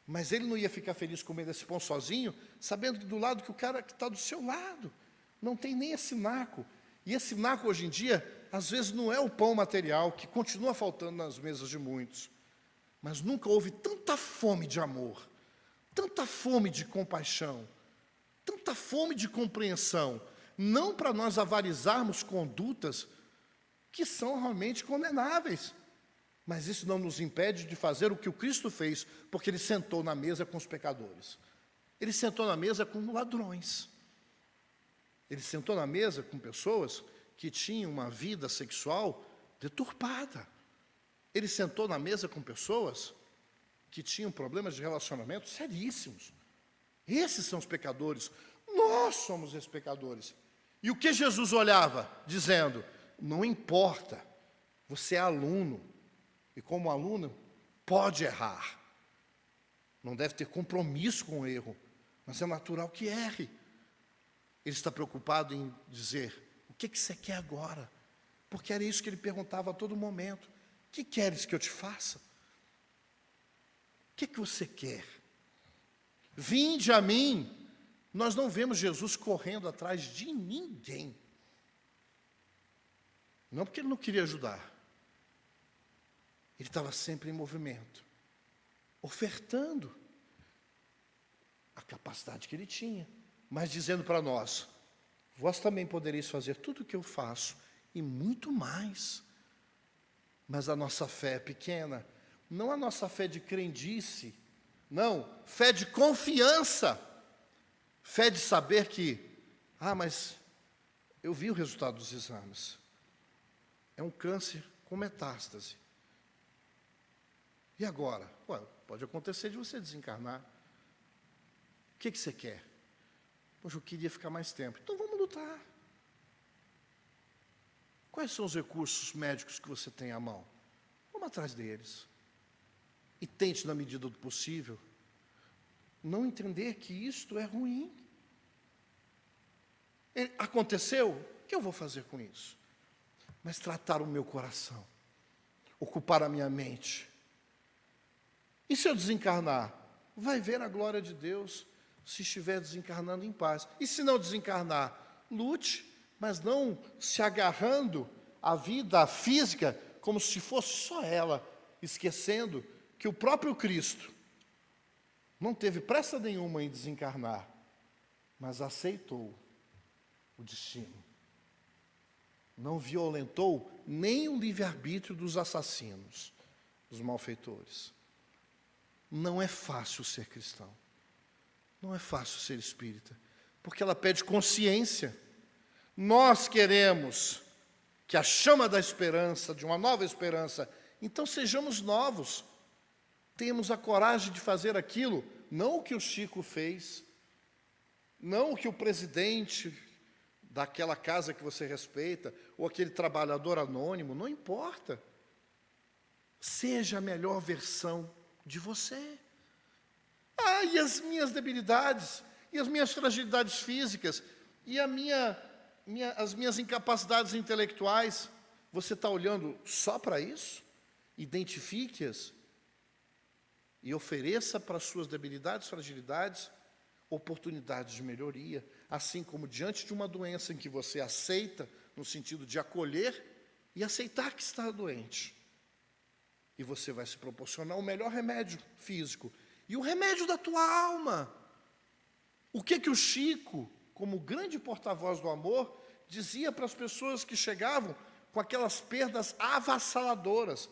mas ele não ia ficar feliz comendo esse pão sozinho, sabendo do lado que o cara que está do seu lado não tem nem esse naco. E esse naco hoje em dia, às vezes não é o pão material que continua faltando nas mesas de muitos, mas nunca houve tanta fome de amor, tanta fome de compaixão, tanta fome de compreensão, não para nós avarizarmos condutas que são realmente condenáveis. Mas isso não nos impede de fazer o que o Cristo fez, porque ele sentou na mesa com os pecadores. Ele sentou na mesa com ladrões. Ele sentou na mesa com pessoas que tinham uma vida sexual deturpada. Ele sentou na mesa com pessoas que tinham problemas de relacionamento seríssimos. Esses são os pecadores. Nós somos esses pecadores. E o que Jesus olhava? Dizendo: não importa, você é aluno. E como aluno, pode errar. Não deve ter compromisso com o erro, mas é natural que erre. Ele está preocupado em dizer: o que, que você quer agora? Porque era isso que ele perguntava a todo momento: o que queres que eu te faça? O que, que você quer? Vinde a mim. Nós não vemos Jesus correndo atrás de ninguém. Não porque ele não queria ajudar. Ele estava sempre em movimento, ofertando a capacidade que ele tinha mas dizendo para nós: vós também podereis fazer tudo o que eu faço e muito mais. Mas a nossa fé é pequena, não a nossa fé de crendice, não, fé de confiança, fé de saber que, ah, mas eu vi o resultado dos exames, é um câncer com metástase. E agora? Ué, pode acontecer de você desencarnar. O que, que você quer? Poxa, eu queria ficar mais tempo. Então vamos lutar. Quais são os recursos médicos que você tem à mão? Vamos atrás deles. E tente, na medida do possível, não entender que isto é ruim. Aconteceu? O que eu vou fazer com isso? Mas tratar o meu coração, ocupar a minha mente. E se eu desencarnar? Vai ver a glória de Deus se estiver desencarnando em paz. E se não desencarnar, lute, mas não se agarrando à vida física como se fosse só ela, esquecendo que o próprio Cristo não teve pressa nenhuma em desencarnar, mas aceitou o destino. Não violentou nem o livre-arbítrio dos assassinos, dos malfeitores. Não é fácil ser cristão. Não é fácil ser espírita, porque ela pede consciência. Nós queremos que a chama da esperança, de uma nova esperança, então sejamos novos. Temos a coragem de fazer aquilo, não o que o Chico fez, não o que o presidente daquela casa que você respeita, ou aquele trabalhador anônimo, não importa. Seja a melhor versão de você. Ah, e as minhas debilidades, e as minhas fragilidades físicas, e a minha, minha, as minhas incapacidades intelectuais. Você está olhando só para isso? Identifique-as e ofereça para as suas debilidades, fragilidades, oportunidades de melhoria, assim como diante de uma doença em que você aceita, no sentido de acolher e aceitar que está doente. E você vai se proporcionar o melhor remédio físico e o remédio da tua alma. O que que o Chico, como grande porta-voz do amor, dizia para as pessoas que chegavam com aquelas perdas avassaladoras,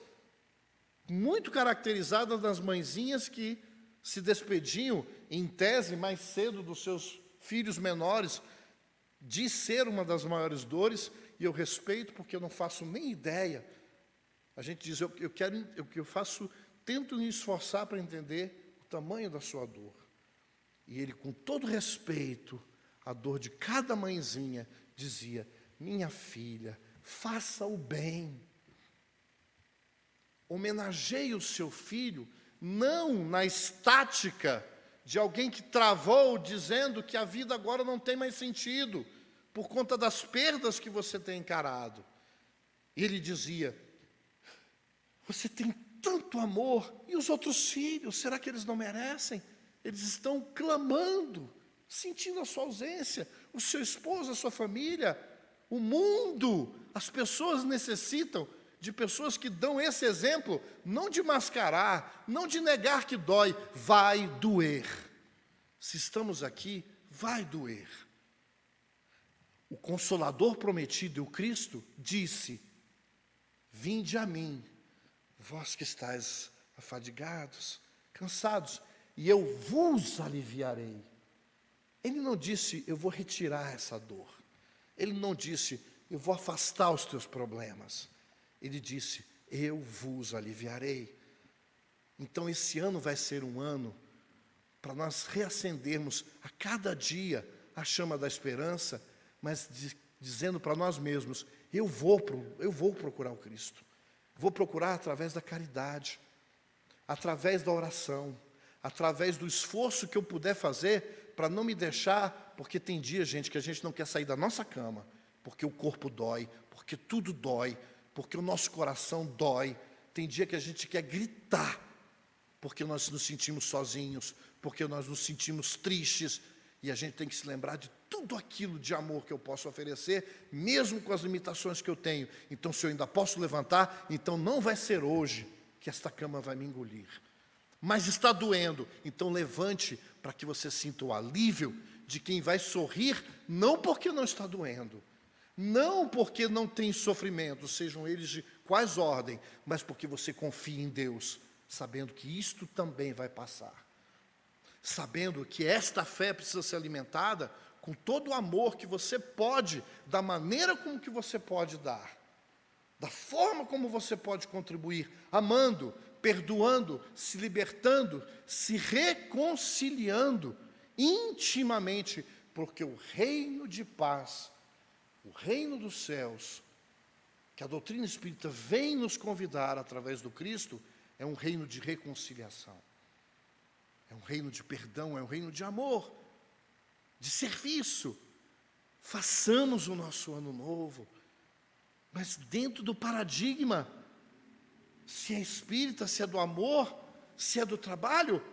muito caracterizadas nas mãezinhas que se despediam, em tese, mais cedo dos seus filhos menores, de ser uma das maiores dores, e eu respeito porque eu não faço nem ideia. A gente diz, eu, eu quero, eu, eu faço, tento me esforçar para entender tamanho da sua dor. E ele, com todo respeito à dor de cada mãezinha, dizia: Minha filha, faça o bem. Homenageie o seu filho, não na estática de alguém que travou dizendo que a vida agora não tem mais sentido, por conta das perdas que você tem encarado. Ele dizia: Você tem tanto amor. E os outros filhos, será que eles não merecem? Eles estão clamando, sentindo a sua ausência. O seu esposo, a sua família, O mundo, as pessoas necessitam de pessoas que dão esse exemplo, não de mascarar, não de negar que dói, vai doer. Se estamos aqui, vai doer. O consolador prometido, o Cristo, disse: Vinde a mim, vós que estáis afadigados, cansados, e eu vos aliviarei. Ele não disse, eu vou retirar essa dor. Ele não disse, eu vou afastar os teus problemas. Ele disse, eu vos aliviarei. Então, esse ano vai ser um ano para nós reacendermos a cada dia a chama da esperança, mas dizendo para nós mesmos: eu vou, eu vou procurar o Cristo. Vou procurar através da caridade, através da oração, através do esforço que eu puder fazer para não me deixar, porque tem dia, gente, que a gente não quer sair da nossa cama, porque o corpo dói, porque tudo dói, porque o nosso coração dói. Tem dia que a gente quer gritar, porque nós nos sentimos sozinhos, porque nós nos sentimos tristes, e a gente tem que se lembrar de tudo aquilo de amor que eu posso oferecer, mesmo com as limitações que eu tenho. Então, se eu ainda posso levantar, então não vai ser hoje que esta cama vai me engolir. Mas está doendo, então levante para que você sinta o alívio de quem vai sorrir, não porque não está doendo, não porque não tem sofrimento, sejam eles de quais ordem, mas porque você confia em Deus, sabendo que isto também vai passar. Sabendo que esta fé precisa ser alimentada com todo o amor que você pode, da maneira como que você pode dar, da forma como você pode contribuir, amando, perdoando, se libertando, se reconciliando intimamente, porque o reino de paz o reino dos céus, que a doutrina espírita vem nos convidar através do Cristo, é um reino de reconciliação, é um reino de perdão, é um reino de amor, de serviço. Façamos o nosso ano novo, mas dentro do paradigma, se é espírita, se é do amor, se é do trabalho,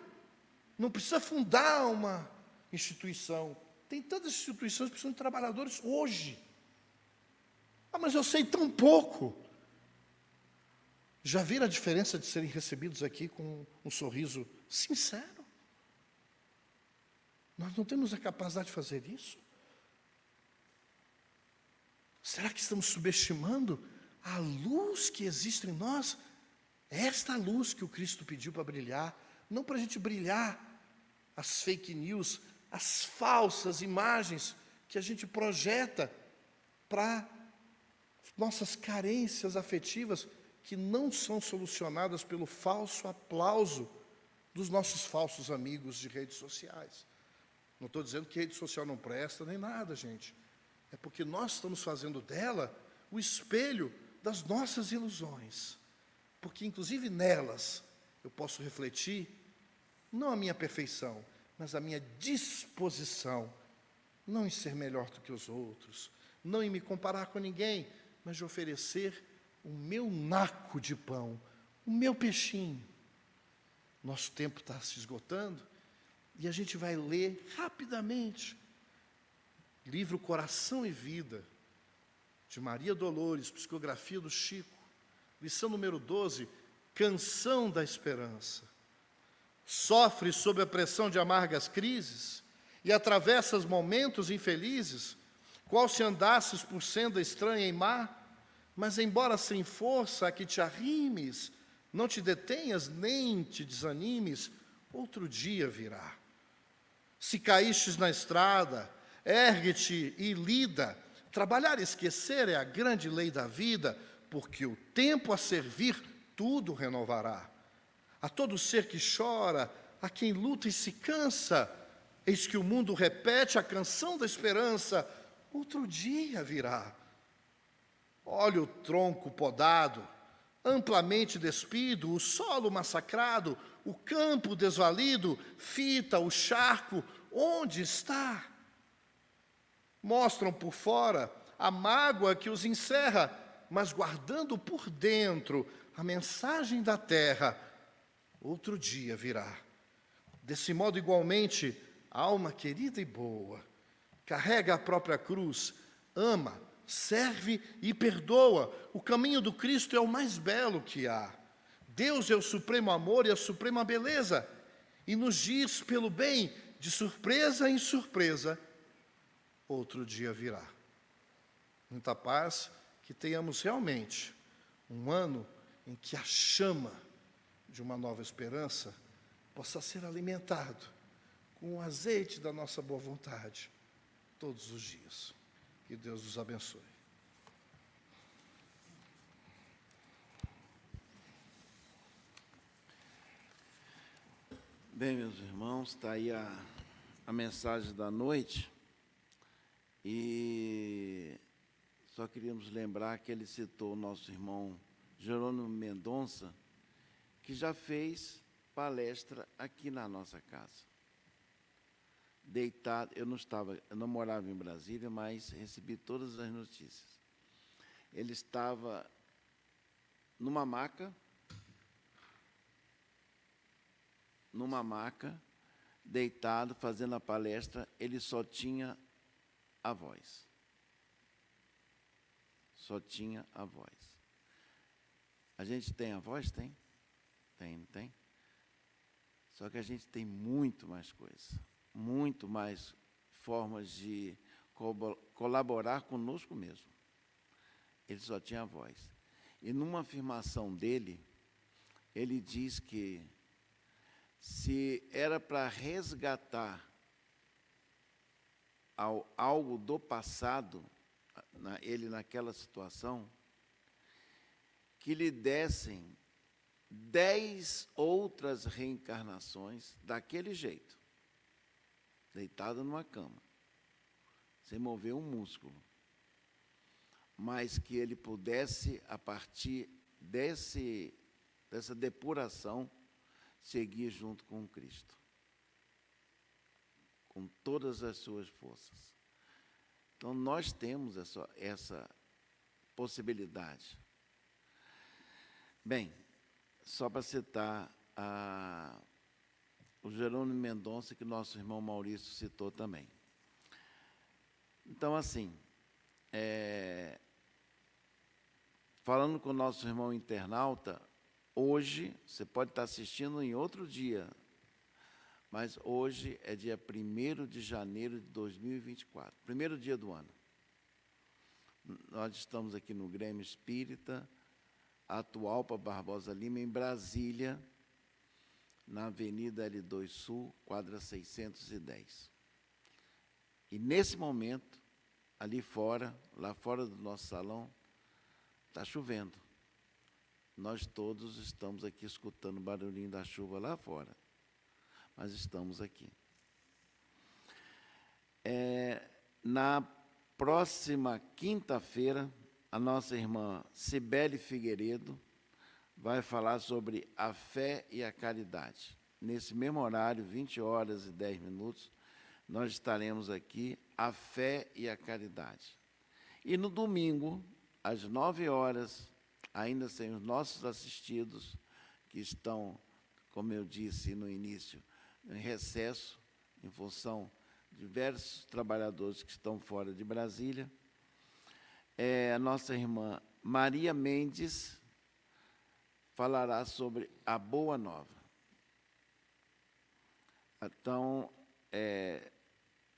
não precisa fundar uma instituição. Tem tantas instituições que precisam de trabalhadores hoje. Ah, mas eu sei tão pouco. Já viram a diferença de serem recebidos aqui com um sorriso sincero? Nós não temos a capacidade de fazer isso? Será que estamos subestimando a luz que existe em nós? Esta luz que o Cristo pediu para brilhar, não para a gente brilhar as fake news, as falsas imagens que a gente projeta para nossas carências afetivas que não são solucionadas pelo falso aplauso dos nossos falsos amigos de redes sociais. Não estou dizendo que rede social não presta nem nada, gente. É porque nós estamos fazendo dela o espelho das nossas ilusões. Porque, inclusive, nelas eu posso refletir não a minha perfeição, mas a minha disposição, não em ser melhor do que os outros, não em me comparar com ninguém, mas de oferecer o meu naco de pão, o meu peixinho. Nosso tempo está se esgotando e a gente vai ler rapidamente livro Coração e Vida, de Maria Dolores, psicografia do Chico, lição número 12, Canção da Esperança. Sofre sob a pressão de amargas crises e atravessas momentos infelizes qual se andasses por senda estranha e má, mas embora sem força a que te arrimes, não te detenhas nem te desanimes, outro dia virá. Se caístes na estrada, ergue-te e lida. Trabalhar e esquecer é a grande lei da vida, porque o tempo a servir tudo renovará. A todo ser que chora, a quem luta e se cansa, eis que o mundo repete a canção da esperança, outro dia virá. Olha o tronco podado, amplamente despido, o solo massacrado, o campo desvalido, fita o charco, onde está? Mostram por fora a mágoa que os encerra, mas guardando por dentro a mensagem da terra, outro dia virá. Desse modo, igualmente, alma querida e boa, carrega a própria cruz, ama, serve e perdoa. O caminho do Cristo é o mais belo que há. Deus é o supremo amor e a suprema beleza, e nos diz pelo bem, de surpresa em surpresa, outro dia virá. Muita paz, que tenhamos realmente um ano em que a chama de uma nova esperança possa ser alimentado com o azeite da nossa boa vontade todos os dias. Que Deus nos abençoe. Bem, meus irmãos, está aí a, a mensagem da noite. E só queríamos lembrar que ele citou o nosso irmão Jerônimo Mendonça, que já fez palestra aqui na nossa casa. Deitado, eu não estava, eu não morava em Brasília, mas recebi todas as notícias. Ele estava numa maca, numa maca, deitado, fazendo a palestra, ele só tinha a voz. Só tinha a voz. A gente tem a voz? Tem? Tem, não tem? Só que a gente tem muito mais coisa, muito mais formas de colaborar conosco mesmo. Ele só tinha voz. E numa afirmação dele, ele diz que se era para resgatar algo do passado, ele naquela situação, que lhe dessem dez outras reencarnações daquele jeito, deitado numa cama, sem mover um músculo, mas que ele pudesse, a partir desse, dessa depuração, seguir junto com Cristo, com todas as suas forças. Então, nós temos essa, essa possibilidade. Bem, só para citar a, o Jerônimo Mendonça, que nosso irmão Maurício citou também. Então, assim, é, falando com o nosso irmão internauta, Hoje, você pode estar assistindo em outro dia, mas hoje é dia 1 de janeiro de 2024, primeiro dia do ano. Nós estamos aqui no Grêmio Espírita, atual para Barbosa Lima, em Brasília, na Avenida L2 Sul, quadra 610. E nesse momento, ali fora, lá fora do nosso salão, está chovendo. Nós todos estamos aqui escutando o barulhinho da chuva lá fora, mas estamos aqui. É, na próxima quinta-feira, a nossa irmã Cibele Figueiredo vai falar sobre a fé e a caridade. Nesse mesmo horário, 20 horas e 10 minutos, nós estaremos aqui, a fé e a caridade. E no domingo, às 9 horas, ainda sem os nossos assistidos, que estão, como eu disse no início, em recesso, em função de diversos trabalhadores que estão fora de Brasília. É, a nossa irmã Maria Mendes falará sobre a Boa Nova. Então, é,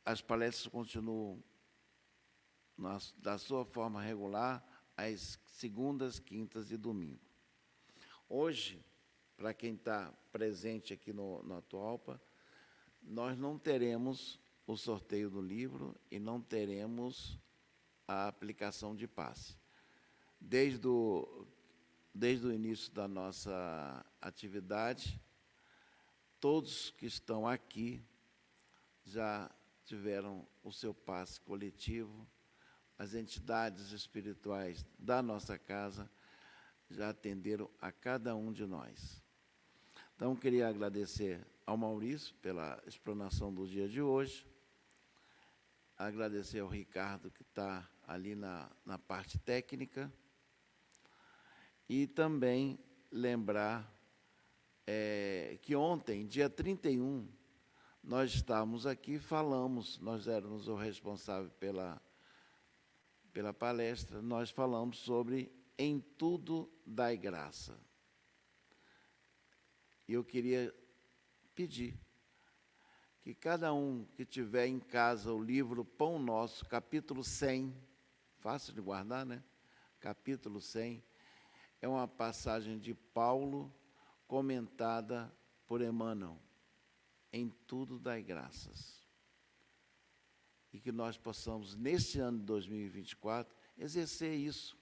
as palestras continuam na, da sua forma regular, às segundas, quintas e domingo. Hoje, para quem está presente aqui no, no Atualpa, nós não teremos o sorteio do livro e não teremos a aplicação de passe. Desde o, desde o início da nossa atividade, todos que estão aqui já tiveram o seu passe coletivo as entidades espirituais da nossa casa já atenderam a cada um de nós. Então, queria agradecer ao Maurício pela explanação do dia de hoje, agradecer ao Ricardo, que está ali na, na parte técnica, e também lembrar é, que ontem, dia 31, nós estávamos aqui, falamos, nós éramos o responsável pela pela palestra, nós falamos sobre em tudo dai graça. E eu queria pedir que cada um que tiver em casa o livro Pão Nosso, capítulo 100, fácil de guardar, né? Capítulo 100, é uma passagem de Paulo comentada por Emmanuel. Em tudo dai graças e que nós possamos, neste ano de 2024, exercer isso.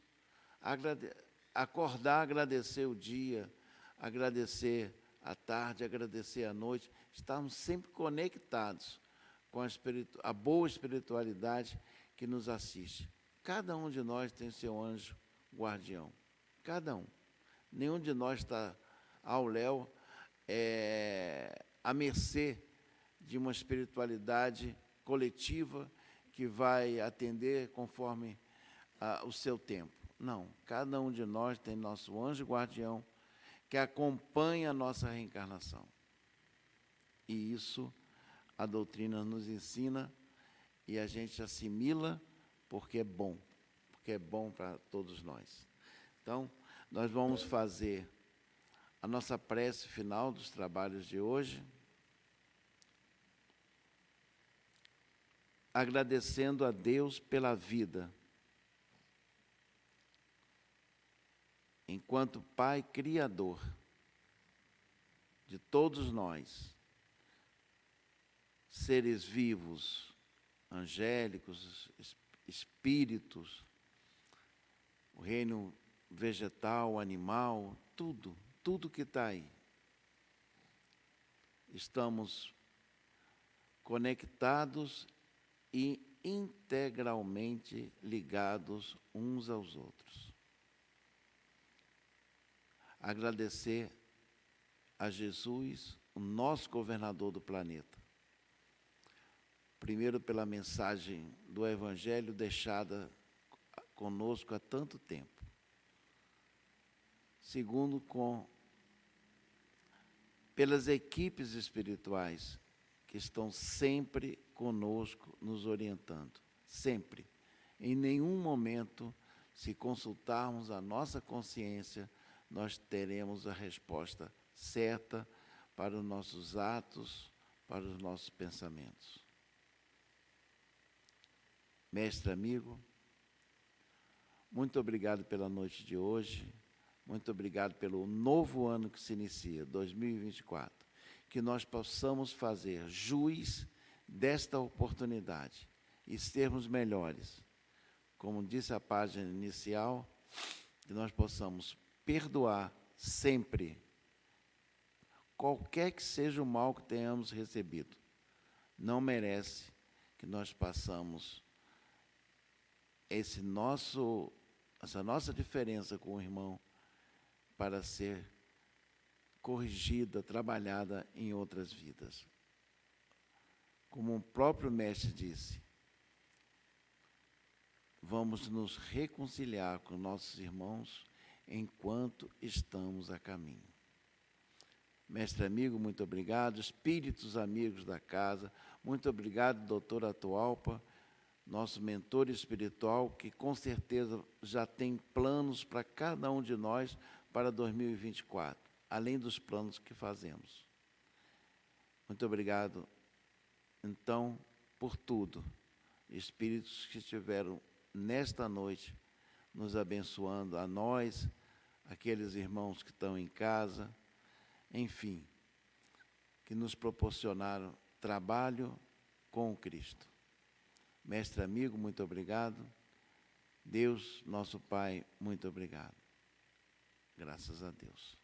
Agrade acordar, agradecer o dia, agradecer a tarde, agradecer a noite, estarmos sempre conectados com a, a boa espiritualidade que nos assiste. Cada um de nós tem seu anjo guardião. Cada um. Nenhum de nós está ao léu é, à mercê de uma espiritualidade coletiva que vai atender conforme ah, o seu tempo. Não, cada um de nós tem nosso anjo guardião que acompanha a nossa reencarnação. E isso a doutrina nos ensina e a gente assimila porque é bom, porque é bom para todos nós. Então, nós vamos fazer a nossa prece final dos trabalhos de hoje. agradecendo a Deus pela vida. Enquanto Pai Criador de todos nós, seres vivos, angélicos, espíritos, o reino vegetal, animal, tudo, tudo que está aí. Estamos conectados e integralmente ligados uns aos outros. Agradecer a Jesus, o nosso governador do planeta. Primeiro, pela mensagem do Evangelho deixada conosco há tanto tempo. Segundo, com pelas equipes espirituais que estão sempre conosco, nos orientando. Sempre. Em nenhum momento, se consultarmos a nossa consciência, nós teremos a resposta certa para os nossos atos, para os nossos pensamentos. Mestre amigo, muito obrigado pela noite de hoje, muito obrigado pelo novo ano que se inicia, 2024 que nós possamos fazer juiz desta oportunidade e sermos melhores. Como disse a página inicial, que nós possamos perdoar sempre, qualquer que seja o mal que tenhamos recebido. Não merece que nós passamos esse nosso, essa nossa diferença com o irmão para ser corrigida, trabalhada em outras vidas. Como o próprio Mestre disse, vamos nos reconciliar com nossos irmãos enquanto estamos a caminho. Mestre amigo, muito obrigado. Espíritos amigos da casa, muito obrigado, doutor Atualpa, nosso mentor espiritual, que com certeza já tem planos para cada um de nós para 2024 além dos planos que fazemos. Muito obrigado, então, por tudo. Espíritos que estiveram nesta noite nos abençoando, a nós, aqueles irmãos que estão em casa, enfim, que nos proporcionaram trabalho com Cristo. Mestre amigo, muito obrigado. Deus, nosso Pai, muito obrigado. Graças a Deus.